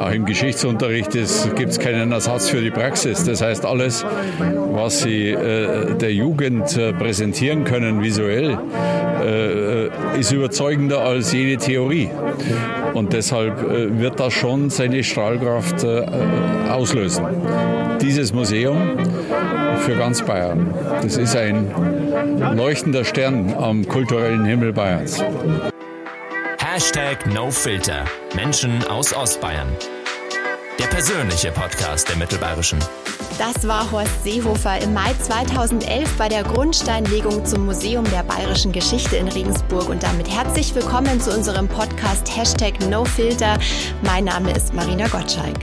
Auch im Geschichtsunterricht gibt es keinen Ersatz für die Praxis. Das heißt, alles, was Sie äh, der Jugend äh, präsentieren können visuell, äh, ist überzeugender als jede Theorie. Und deshalb äh, wird das schon seine Strahlkraft äh, auslösen. Dieses Museum für ganz Bayern, das ist ein leuchtender Stern am kulturellen Himmel Bayerns. Hashtag NoFilter. Menschen aus Ostbayern. Der persönliche Podcast der Mittelbayerischen. Das war Horst Seehofer im Mai 2011 bei der Grundsteinlegung zum Museum der Bayerischen Geschichte in Regensburg. Und damit herzlich willkommen zu unserem Podcast Hashtag NoFilter. Mein Name ist Marina Gottschalk.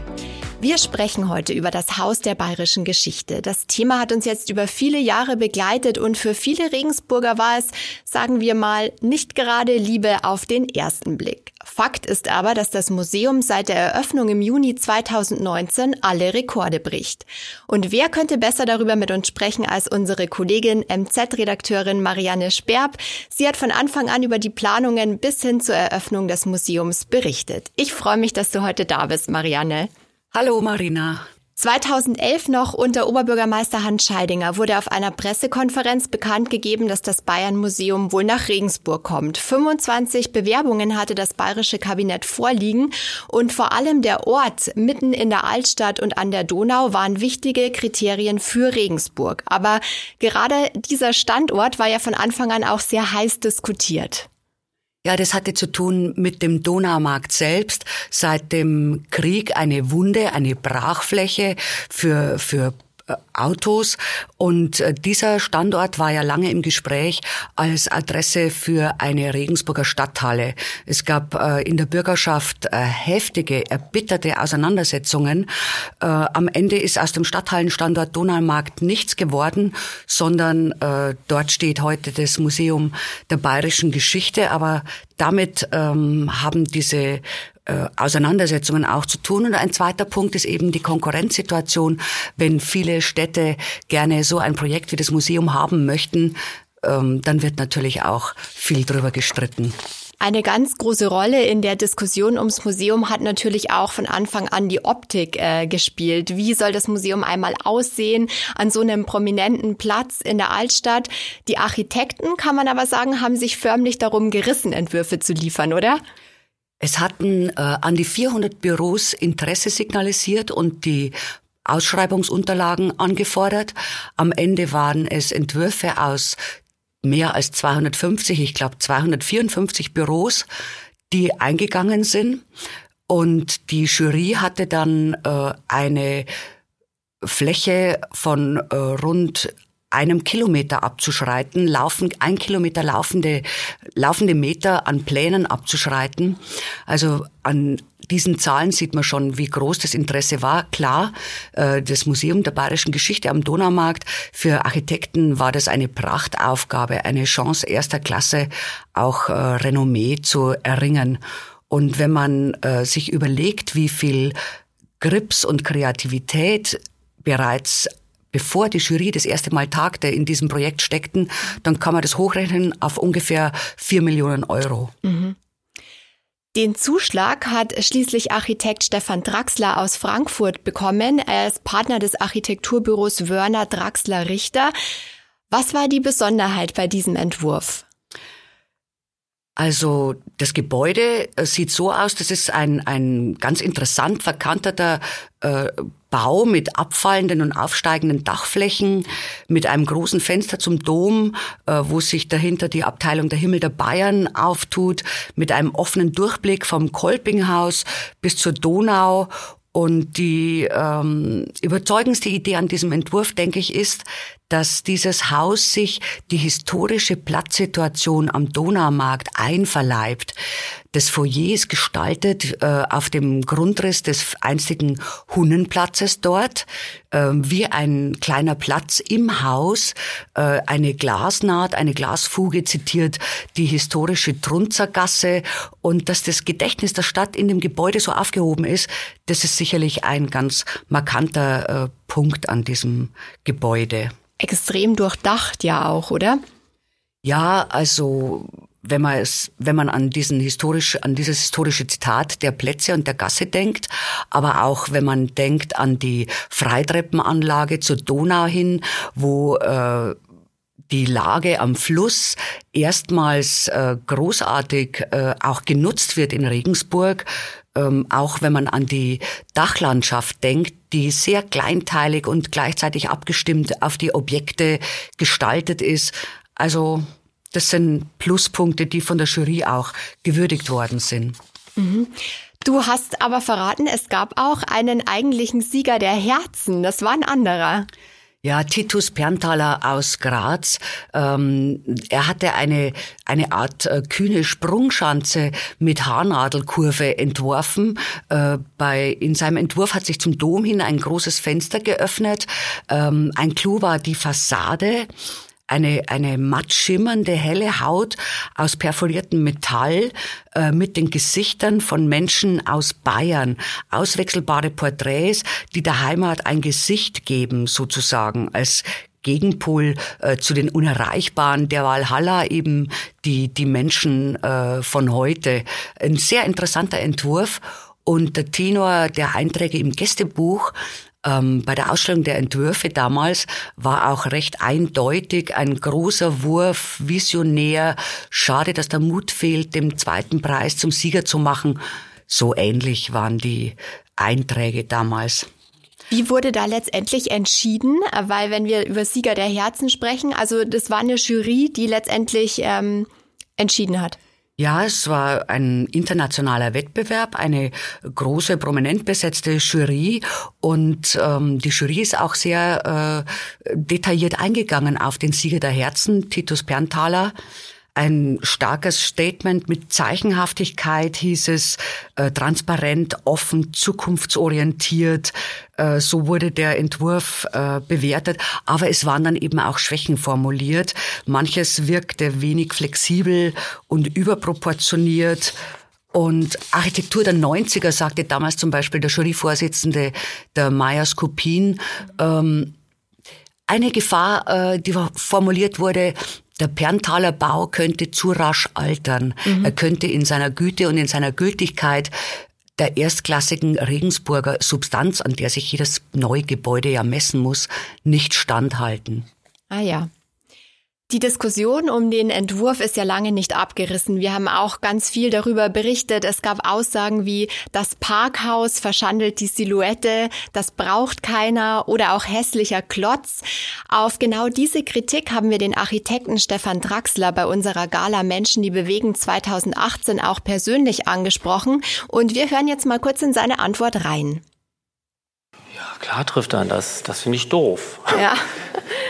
Wir sprechen heute über das Haus der bayerischen Geschichte. Das Thema hat uns jetzt über viele Jahre begleitet und für viele Regensburger war es, sagen wir mal, nicht gerade Liebe auf den ersten Blick. Fakt ist aber, dass das Museum seit der Eröffnung im Juni 2019 alle Rekorde bricht. Und wer könnte besser darüber mit uns sprechen als unsere Kollegin MZ-Redakteurin Marianne Sperb? Sie hat von Anfang an über die Planungen bis hin zur Eröffnung des Museums berichtet. Ich freue mich, dass du heute da bist, Marianne. Hallo Marina. 2011 noch unter Oberbürgermeister Hans Scheidinger wurde auf einer Pressekonferenz bekannt gegeben, dass das Bayern Museum wohl nach Regensburg kommt. 25 Bewerbungen hatte das bayerische Kabinett vorliegen und vor allem der Ort mitten in der Altstadt und an der Donau waren wichtige Kriterien für Regensburg. Aber gerade dieser Standort war ja von Anfang an auch sehr heiß diskutiert. Ja, das hatte zu tun mit dem Donaumarkt selbst. Seit dem Krieg eine Wunde, eine Brachfläche für, für Autos. Und äh, dieser Standort war ja lange im Gespräch als Adresse für eine Regensburger Stadthalle. Es gab äh, in der Bürgerschaft heftige, erbitterte Auseinandersetzungen. Am Ende ist aus dem Stadthallenstandort Donaumarkt nichts geworden, sondern dort steht heute das Museum der bayerischen Geschichte. Aber damit ähm, haben diese äh, Auseinandersetzungen auch zu tun. Und ein zweiter Punkt ist eben die Konkurrenzsituation. Wenn viele Städte gerne so ein Projekt wie das Museum haben möchten, ähm, dann wird natürlich auch viel drüber gestritten. Eine ganz große Rolle in der Diskussion ums Museum hat natürlich auch von Anfang an die Optik äh, gespielt. Wie soll das Museum einmal aussehen an so einem prominenten Platz in der Altstadt? Die Architekten, kann man aber sagen, haben sich förmlich darum gerissen, Entwürfe zu liefern, oder? Es hatten äh, an die 400 Büros Interesse signalisiert und die Ausschreibungsunterlagen angefordert. Am Ende waren es Entwürfe aus mehr als 250, ich glaube 254 Büros, die eingegangen sind. Und die Jury hatte dann äh, eine Fläche von äh, rund einem Kilometer abzuschreiten, laufen, ein Kilometer laufende, laufende Meter an Plänen abzuschreiten. Also an diesen Zahlen sieht man schon, wie groß das Interesse war. Klar, äh, das Museum der Bayerischen Geschichte am Donaumarkt, für Architekten war das eine Prachtaufgabe, eine Chance erster Klasse, auch äh, Renommee zu erringen. Und wenn man äh, sich überlegt, wie viel Grips und Kreativität bereits bevor die Jury das erste Mal tagte, in diesem Projekt steckten, dann kann man das hochrechnen auf ungefähr vier Millionen Euro. Mhm. Den Zuschlag hat schließlich Architekt Stefan Draxler aus Frankfurt bekommen. Er ist Partner des Architekturbüros Wörner Draxler Richter. Was war die Besonderheit bei diesem Entwurf? Also das Gebäude äh, sieht so aus, das ist ein, ein ganz interessant verkanterter äh, Bau mit abfallenden und aufsteigenden Dachflächen, mit einem großen Fenster zum Dom, äh, wo sich dahinter die Abteilung der Himmel der Bayern auftut, mit einem offenen Durchblick vom Kolpinghaus bis zur Donau. Und die ähm, überzeugendste Idee an diesem Entwurf, denke ich, ist, dass dieses Haus sich die historische Platzsituation am Donaumarkt einverleibt. Das Foyer ist gestaltet äh, auf dem Grundriss des einstigen Hunnenplatzes dort, äh, wie ein kleiner Platz im Haus. Äh, eine Glasnaht, eine Glasfuge zitiert die historische Trunzergasse und dass das Gedächtnis der Stadt in dem Gebäude so aufgehoben ist, das ist sicherlich ein ganz markanter äh, Punkt an diesem Gebäude extrem durchdacht ja auch, oder? Ja, also wenn man es, wenn man an diesen historisch, an dieses historische Zitat der Plätze und der Gasse denkt, aber auch wenn man denkt an die Freitreppenanlage zur Donau hin, wo äh, die Lage am Fluss erstmals äh, großartig äh, auch genutzt wird in Regensburg, ähm, auch wenn man an die Dachlandschaft denkt, die sehr kleinteilig und gleichzeitig abgestimmt auf die Objekte gestaltet ist. Also das sind Pluspunkte, die von der Jury auch gewürdigt worden sind. Mhm. Du hast aber verraten, es gab auch einen eigentlichen Sieger der Herzen. Das war ein anderer. Ja, Titus Perntaler aus Graz. Ähm, er hatte eine, eine Art äh, kühne Sprungschanze mit Haarnadelkurve entworfen. Äh, bei, in seinem Entwurf hat sich zum Dom hin ein großes Fenster geöffnet. Ähm, ein Clou war die Fassade eine, eine matt schimmernde, helle Haut aus perforiertem Metall äh, mit den Gesichtern von Menschen aus Bayern. Auswechselbare Porträts, die der Heimat ein Gesicht geben, sozusagen, als Gegenpol äh, zu den Unerreichbaren der Valhalla eben die, die Menschen äh, von heute. Ein sehr interessanter Entwurf. Und der Tenor der Einträge im Gästebuch ähm, bei der Ausstellung der Entwürfe damals war auch recht eindeutig ein großer Wurf, visionär. Schade, dass der Mut fehlt, dem zweiten Preis zum Sieger zu machen. So ähnlich waren die Einträge damals. Wie wurde da letztendlich entschieden? Weil wenn wir über Sieger der Herzen sprechen, also das war eine Jury, die letztendlich ähm, entschieden hat. Ja, es war ein internationaler Wettbewerb, eine große, prominent besetzte Jury. Und ähm, die Jury ist auch sehr äh, detailliert eingegangen auf den Sieger der Herzen, Titus Perntaler ein starkes Statement mit Zeichenhaftigkeit, hieß es, äh, transparent, offen, zukunftsorientiert. Äh, so wurde der Entwurf äh, bewertet. Aber es waren dann eben auch Schwächen formuliert. Manches wirkte wenig flexibel und überproportioniert. Und Architektur der 90er sagte damals zum Beispiel der Juryvorsitzende der Maya Skopin, ähm, eine Gefahr, äh, die formuliert wurde, der Perntaler Bau könnte zu rasch altern. Mhm. Er könnte in seiner Güte und in seiner Gültigkeit der erstklassigen Regensburger Substanz, an der sich jedes neue Gebäude ja messen muss, nicht standhalten. Ah ja. Die Diskussion um den Entwurf ist ja lange nicht abgerissen. Wir haben auch ganz viel darüber berichtet. Es gab Aussagen wie, das Parkhaus verschandelt die Silhouette, das braucht keiner oder auch hässlicher Klotz. Auf genau diese Kritik haben wir den Architekten Stefan Draxler bei unserer Gala Menschen, die bewegen 2018 auch persönlich angesprochen. Und wir hören jetzt mal kurz in seine Antwort rein. Ja, klar trifft er das. Das finde ich doof. Ja.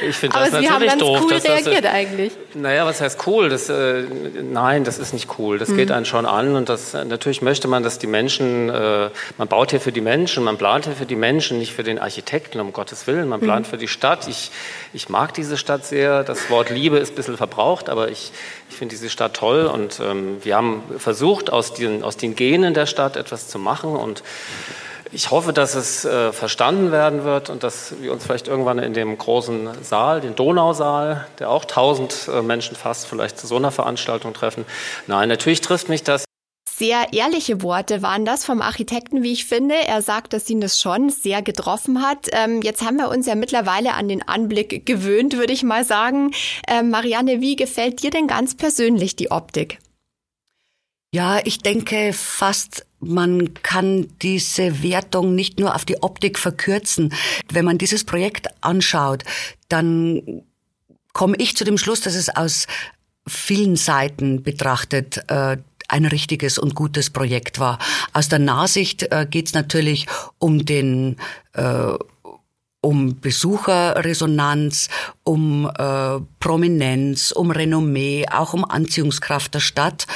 Ich finde das Sie natürlich haben ganz doof. cool dass, reagiert das, eigentlich. Naja, was heißt cool? Das, äh, nein, das ist nicht cool. Das mhm. geht einen schon an und das, natürlich möchte man, dass die Menschen, äh, man baut hier für die Menschen, man plant hier für die Menschen, nicht für den Architekten, um Gottes Willen. Man plant mhm. für die Stadt. Ich, ich mag diese Stadt sehr. Das Wort Liebe ist ein bisschen verbraucht, aber ich, ich finde diese Stadt toll und ähm, wir haben versucht, aus den, aus den Genen der Stadt etwas zu machen und ich hoffe, dass es äh, verstanden werden wird und dass wir uns vielleicht irgendwann in dem großen Saal, den Donausaal, der auch tausend äh, Menschen fasst, vielleicht zu so einer Veranstaltung treffen. Nein, natürlich trifft mich das. Sehr ehrliche Worte waren das vom Architekten, wie ich finde. Er sagt, dass ihn das schon sehr getroffen hat. Ähm, jetzt haben wir uns ja mittlerweile an den Anblick gewöhnt, würde ich mal sagen. Ähm, Marianne, wie gefällt dir denn ganz persönlich die Optik? Ja, ich denke fast, man kann diese Wertung nicht nur auf die Optik verkürzen. Wenn man dieses Projekt anschaut, dann komme ich zu dem Schluss, dass es aus vielen Seiten betrachtet äh, ein richtiges und gutes Projekt war. Aus der Nahsicht äh, geht es natürlich um den äh, um Besucherresonanz, um äh, Prominenz, um Renommee, auch um Anziehungskraft der Stadt.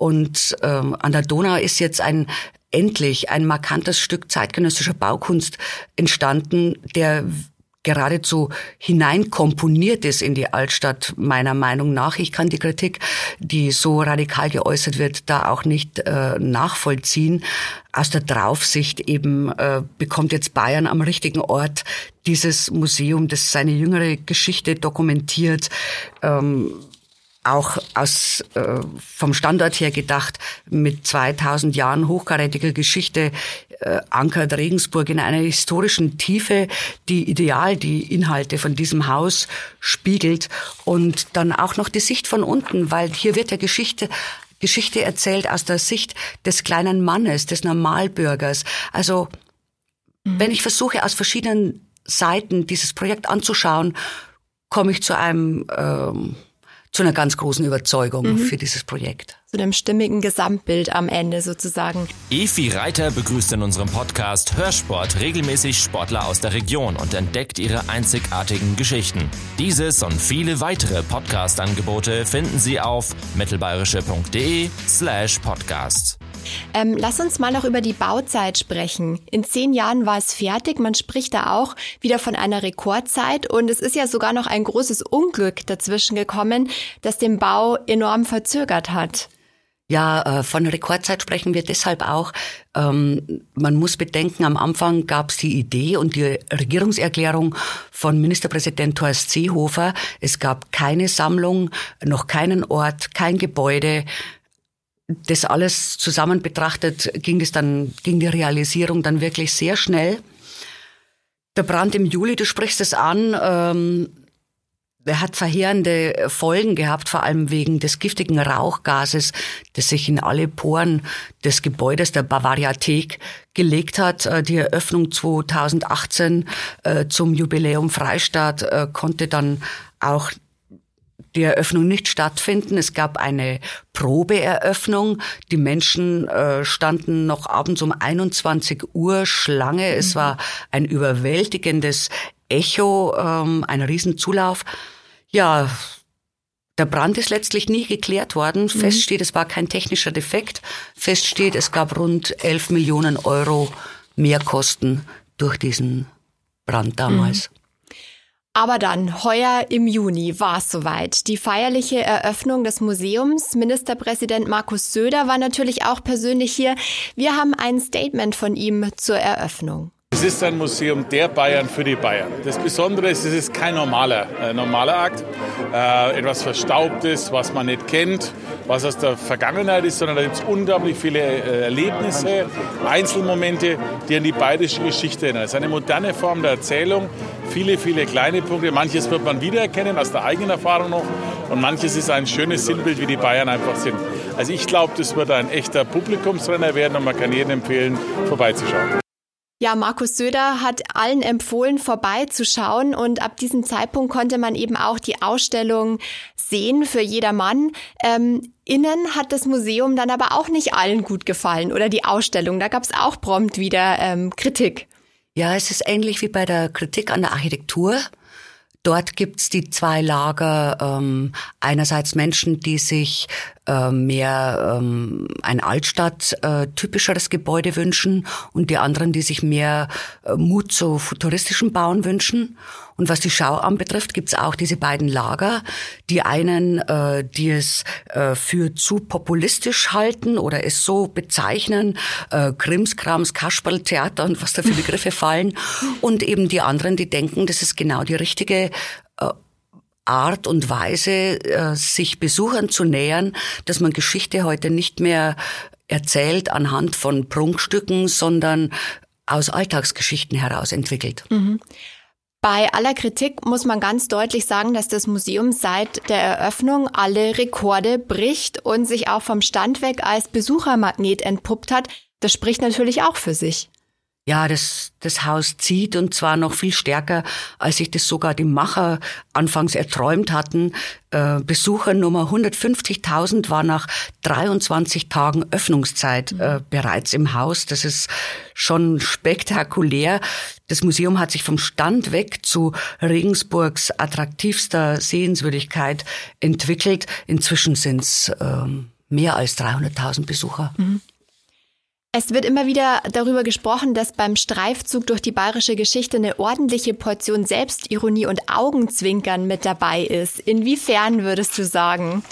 Und ähm, an der Donau ist jetzt ein endlich ein markantes Stück zeitgenössischer Baukunst entstanden, der geradezu hineinkomponiert ist in die Altstadt, meiner Meinung nach. Ich kann die Kritik, die so radikal geäußert wird, da auch nicht äh, nachvollziehen. Aus der Draufsicht eben äh, bekommt jetzt Bayern am richtigen Ort dieses Museum, das seine jüngere Geschichte dokumentiert. Ähm, auch aus, äh, vom Standort her gedacht, mit 2000 Jahren hochkarätiger Geschichte äh, ankert Regensburg in einer historischen Tiefe, die ideal die Inhalte von diesem Haus spiegelt und dann auch noch die Sicht von unten, weil hier wird ja Geschichte Geschichte erzählt aus der Sicht des kleinen Mannes, des Normalbürgers. Also mhm. wenn ich versuche, aus verschiedenen Seiten dieses Projekt anzuschauen, komme ich zu einem ähm, zu einer ganz großen Überzeugung mhm. für dieses Projekt. Zu dem stimmigen Gesamtbild am Ende sozusagen. Efi Reiter begrüßt in unserem Podcast Hörsport regelmäßig Sportler aus der Region und entdeckt ihre einzigartigen Geschichten. Dieses und viele weitere Podcast-Angebote finden Sie auf mittelbayerische.de slash podcast. Ähm, lass uns mal noch über die Bauzeit sprechen. In zehn Jahren war es fertig. Man spricht da auch wieder von einer Rekordzeit. Und es ist ja sogar noch ein großes Unglück dazwischen gekommen, das den Bau enorm verzögert hat. Ja, äh, von Rekordzeit sprechen wir deshalb auch. Ähm, man muss bedenken, am Anfang gab es die Idee und die Regierungserklärung von Ministerpräsident Thorst Seehofer. Es gab keine Sammlung, noch keinen Ort, kein Gebäude das alles zusammen betrachtet, ging es dann, ging die Realisierung dann wirklich sehr schnell. Der Brand im Juli, du sprichst es an, ähm, er hat verheerende Folgen gehabt, vor allem wegen des giftigen Rauchgases, das sich in alle Poren des Gebäudes der Bavariathek gelegt hat. Äh, die Eröffnung 2018 äh, zum Jubiläum Freistaat äh, konnte dann auch die Eröffnung nicht stattfinden. Es gab eine Probeeröffnung. Die Menschen äh, standen noch abends um 21 Uhr Schlange. Es mhm. war ein überwältigendes Echo, ähm, ein Riesenzulauf. Ja, der Brand ist letztlich nie geklärt worden. Mhm. Fest steht, es war kein technischer Defekt. Fest steht, es gab rund 11 Millionen Euro Mehrkosten durch diesen Brand damals. Mhm. Aber dann, heuer im Juni war es soweit. Die feierliche Eröffnung des Museums. Ministerpräsident Markus Söder war natürlich auch persönlich hier. Wir haben ein Statement von ihm zur Eröffnung. Es ist ein Museum der Bayern für die Bayern. Das Besondere ist, es ist kein normaler, äh, normaler Akt, äh, etwas Verstaubtes, was man nicht kennt, was aus der Vergangenheit ist, sondern da gibt es unglaublich viele äh, Erlebnisse, Einzelmomente, die an die bayerische Geschichte erinnern. Es ist eine moderne Form der Erzählung, viele, viele kleine Punkte. Manches wird man wiedererkennen aus der eigenen Erfahrung noch und manches ist ein schönes Sinnbild, wie die Bayern einfach sind. Also ich glaube, das wird ein echter Publikumsrenner werden und man kann jedem empfehlen, vorbeizuschauen. Ja, Markus Söder hat allen empfohlen, vorbeizuschauen und ab diesem Zeitpunkt konnte man eben auch die Ausstellung sehen für jedermann. Ähm, innen hat das Museum dann aber auch nicht allen gut gefallen oder die Ausstellung. Da gab es auch prompt wieder ähm, Kritik. Ja, es ist ähnlich wie bei der Kritik an der Architektur. Dort gibt's die zwei Lager. Ähm, einerseits Menschen, die sich äh, mehr ähm, ein Altstadt-typischeres äh, Gebäude wünschen und die anderen, die sich mehr äh, Mut zu futuristischem Bauen wünschen. Und was die Schau anbetrifft, gibt's auch diese beiden Lager. Die einen, äh, die es äh, für zu populistisch halten oder es so bezeichnen, äh, Krimskrams, Kasperltheater und was da für Begriffe fallen. Und eben die anderen, die denken, das ist genau die richtige äh, Art und Weise, äh, sich Besuchern zu nähern, dass man Geschichte heute nicht mehr erzählt anhand von Prunkstücken, sondern aus Alltagsgeschichten heraus entwickelt. Mhm. Bei aller Kritik muss man ganz deutlich sagen, dass das Museum seit der Eröffnung alle Rekorde bricht und sich auch vom Stand weg als Besuchermagnet entpuppt hat. Das spricht natürlich auch für sich. Ja, das, das Haus zieht und zwar noch viel stärker, als sich das sogar die Macher anfangs erträumt hatten. Äh, Besuchernummer 150.000 war nach 23 Tagen Öffnungszeit äh, bereits im Haus. Das ist schon spektakulär. Das Museum hat sich vom Stand weg zu Regensburgs attraktivster Sehenswürdigkeit entwickelt. Inzwischen sind es äh, mehr als 300.000 Besucher. Mhm. Es wird immer wieder darüber gesprochen, dass beim Streifzug durch die bayerische Geschichte eine ordentliche Portion Selbstironie und Augenzwinkern mit dabei ist. Inwiefern würdest du sagen?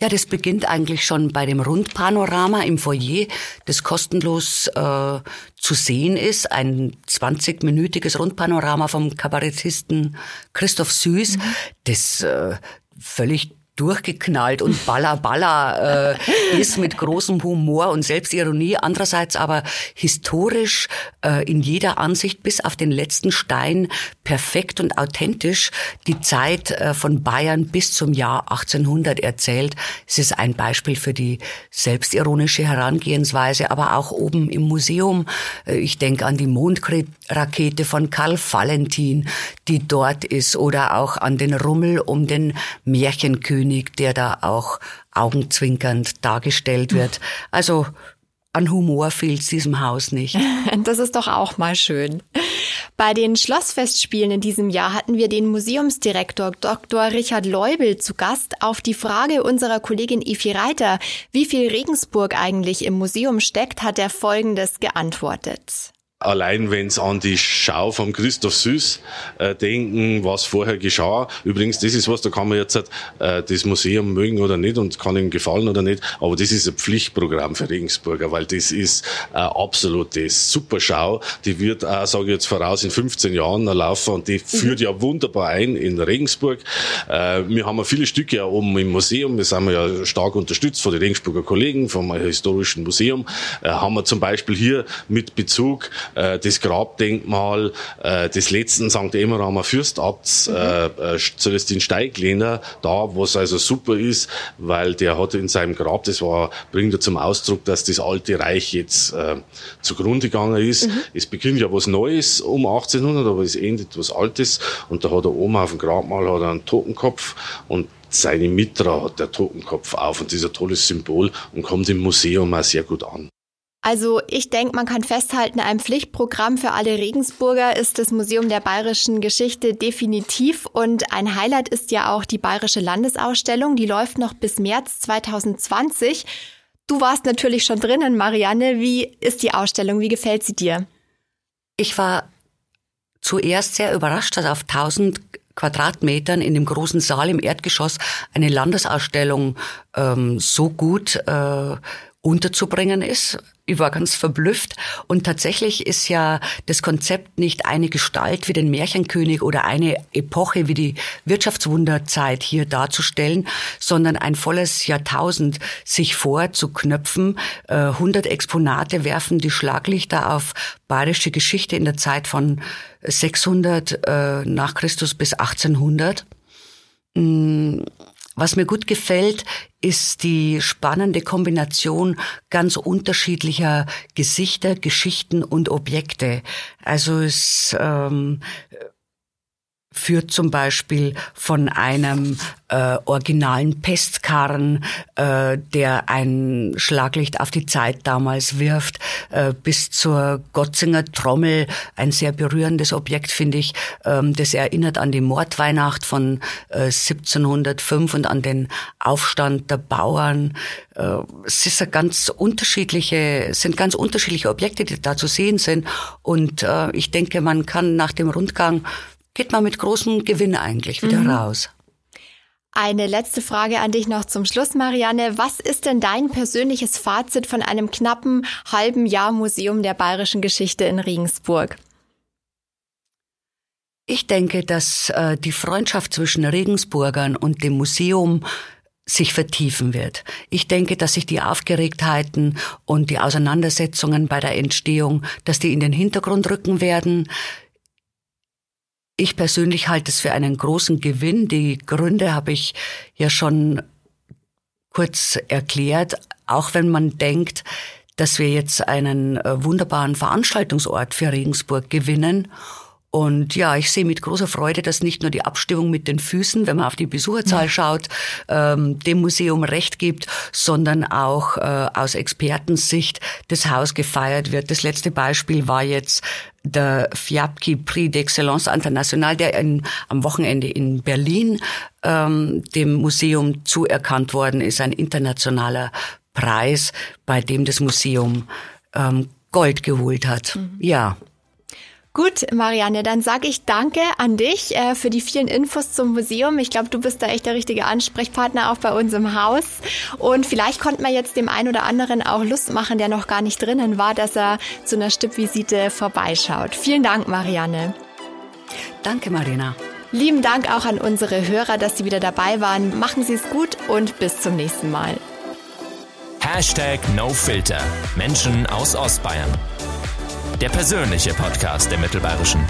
Ja, das beginnt eigentlich schon bei dem Rundpanorama im Foyer, das kostenlos äh, zu sehen ist. Ein 20-minütiges Rundpanorama vom Kabarettisten Christoph Süß, mhm. das äh, völlig durchgeknallt und balla äh, ist mit großem Humor und Selbstironie. Andererseits aber historisch äh, in jeder Ansicht bis auf den letzten Stein perfekt und authentisch die Zeit äh, von Bayern bis zum Jahr 1800 erzählt. Es ist ein Beispiel für die selbstironische Herangehensweise, aber auch oben im Museum. Äh, ich denke an die Mondrakete von Karl Valentin, die dort ist, oder auch an den Rummel um den Märchenkönig, der da auch augenzwinkernd dargestellt wird. Also an Humor fehlt diesem Haus nicht. Das ist doch auch mal schön. Bei den Schlossfestspielen in diesem Jahr hatten wir den Museumsdirektor Dr. Richard Leubel zu Gast. Auf die Frage unserer Kollegin Efi Reiter, wie viel Regensburg eigentlich im Museum steckt, hat er Folgendes geantwortet. Allein wenn es an die Schau von Christoph Süß äh, denken, was vorher geschah. Übrigens, das ist was, da kann man jetzt äh, das Museum mögen oder nicht und kann ihm gefallen oder nicht. Aber das ist ein Pflichtprogramm für Regensburger, weil das ist äh, absolute Superschau. Die wird, äh, sage ich jetzt voraus, in 15 Jahren noch laufen und die mhm. führt ja wunderbar ein in Regensburg. Äh, wir haben ja viele Stücke ja oben im Museum. Wir sind ja stark unterstützt von den Regensburger Kollegen vom Historischen Museum. Äh, haben wir zum Beispiel hier mit Bezug äh, das Grabdenkmal äh, des letzten St. Emeramer Fürstabts mhm. äh, äh, Celestin Steiglehner da, was also super ist, weil der hatte in seinem Grab, das war, bringt er zum Ausdruck, dass das alte Reich jetzt äh, zugrunde gegangen ist. Mhm. Es beginnt ja was Neues um 1800, aber es endet was Altes und da hat er oben auf dem Grabmal hat er einen Totenkopf und seine Mitra hat der Totenkopf auf und ein tolles Symbol und kommt im Museum auch sehr gut an. Also ich denke, man kann festhalten, ein Pflichtprogramm für alle Regensburger ist das Museum der bayerischen Geschichte definitiv. Und ein Highlight ist ja auch die Bayerische Landesausstellung. Die läuft noch bis März 2020. Du warst natürlich schon drinnen, Marianne. Wie ist die Ausstellung? Wie gefällt sie dir? Ich war zuerst sehr überrascht, dass auf 1000 Quadratmetern in dem großen Saal im Erdgeschoss eine Landesausstellung ähm, so gut äh, unterzubringen ist. Ich war ganz verblüfft. Und tatsächlich ist ja das Konzept nicht eine Gestalt wie den Märchenkönig oder eine Epoche wie die Wirtschaftswunderzeit hier darzustellen, sondern ein volles Jahrtausend sich vorzuknöpfen. 100 äh, Exponate werfen die Schlaglichter auf bayerische Geschichte in der Zeit von 600 äh, nach Christus bis 1800. Was mir gut gefällt, ist die spannende Kombination ganz unterschiedlicher Gesichter, Geschichten und Objekte. Also es ähm, führt zum Beispiel von einem äh, originalen Pestkarren, äh, der ein Schlaglicht auf die Zeit damals wirft, äh, bis zur Gotzinger Trommel, ein sehr berührendes Objekt, finde ich. Ähm, das erinnert an die Mordweihnacht von äh, 1705 und an den Aufstand der Bauern. Äh, es ist ganz unterschiedliche, sind ganz unterschiedliche Objekte, die da zu sehen sind. Und äh, ich denke, man kann nach dem Rundgang geht man mit großem Gewinn eigentlich wieder mhm. raus. Eine letzte Frage an dich noch zum Schluss, Marianne. Was ist denn dein persönliches Fazit von einem knappen halben Jahr Museum der bayerischen Geschichte in Regensburg? Ich denke, dass äh, die Freundschaft zwischen Regensburgern und dem Museum sich vertiefen wird. Ich denke, dass sich die Aufgeregtheiten und die Auseinandersetzungen bei der Entstehung, dass die in den Hintergrund rücken werden. Ich persönlich halte es für einen großen Gewinn. Die Gründe habe ich ja schon kurz erklärt. Auch wenn man denkt, dass wir jetzt einen äh, wunderbaren Veranstaltungsort für Regensburg gewinnen und ja, ich sehe mit großer Freude, dass nicht nur die Abstimmung mit den Füßen, wenn man auf die Besucherzahl schaut, ähm, dem Museum recht gibt, sondern auch äh, aus Expertensicht das Haus gefeiert wird. Das letzte Beispiel war jetzt der Fiapki Prix d'Excellence International, der in, am Wochenende in Berlin ähm, dem Museum zuerkannt worden ist, ein internationaler Preis, bei dem das Museum ähm, Gold geholt hat. Mhm. Ja. Gut, Marianne, dann sage ich danke an dich äh, für die vielen Infos zum Museum. Ich glaube, du bist da echt der richtige Ansprechpartner auch bei uns im Haus. Und vielleicht konnte man jetzt dem einen oder anderen auch Lust machen, der noch gar nicht drinnen war, dass er zu einer Stippvisite vorbeischaut. Vielen Dank, Marianne. Danke, Marina. Lieben Dank auch an unsere Hörer, dass Sie wieder dabei waren. Machen Sie es gut und bis zum nächsten Mal. Hashtag NoFilter. Menschen aus Ostbayern. Der persönliche Podcast der Mittelbayerischen.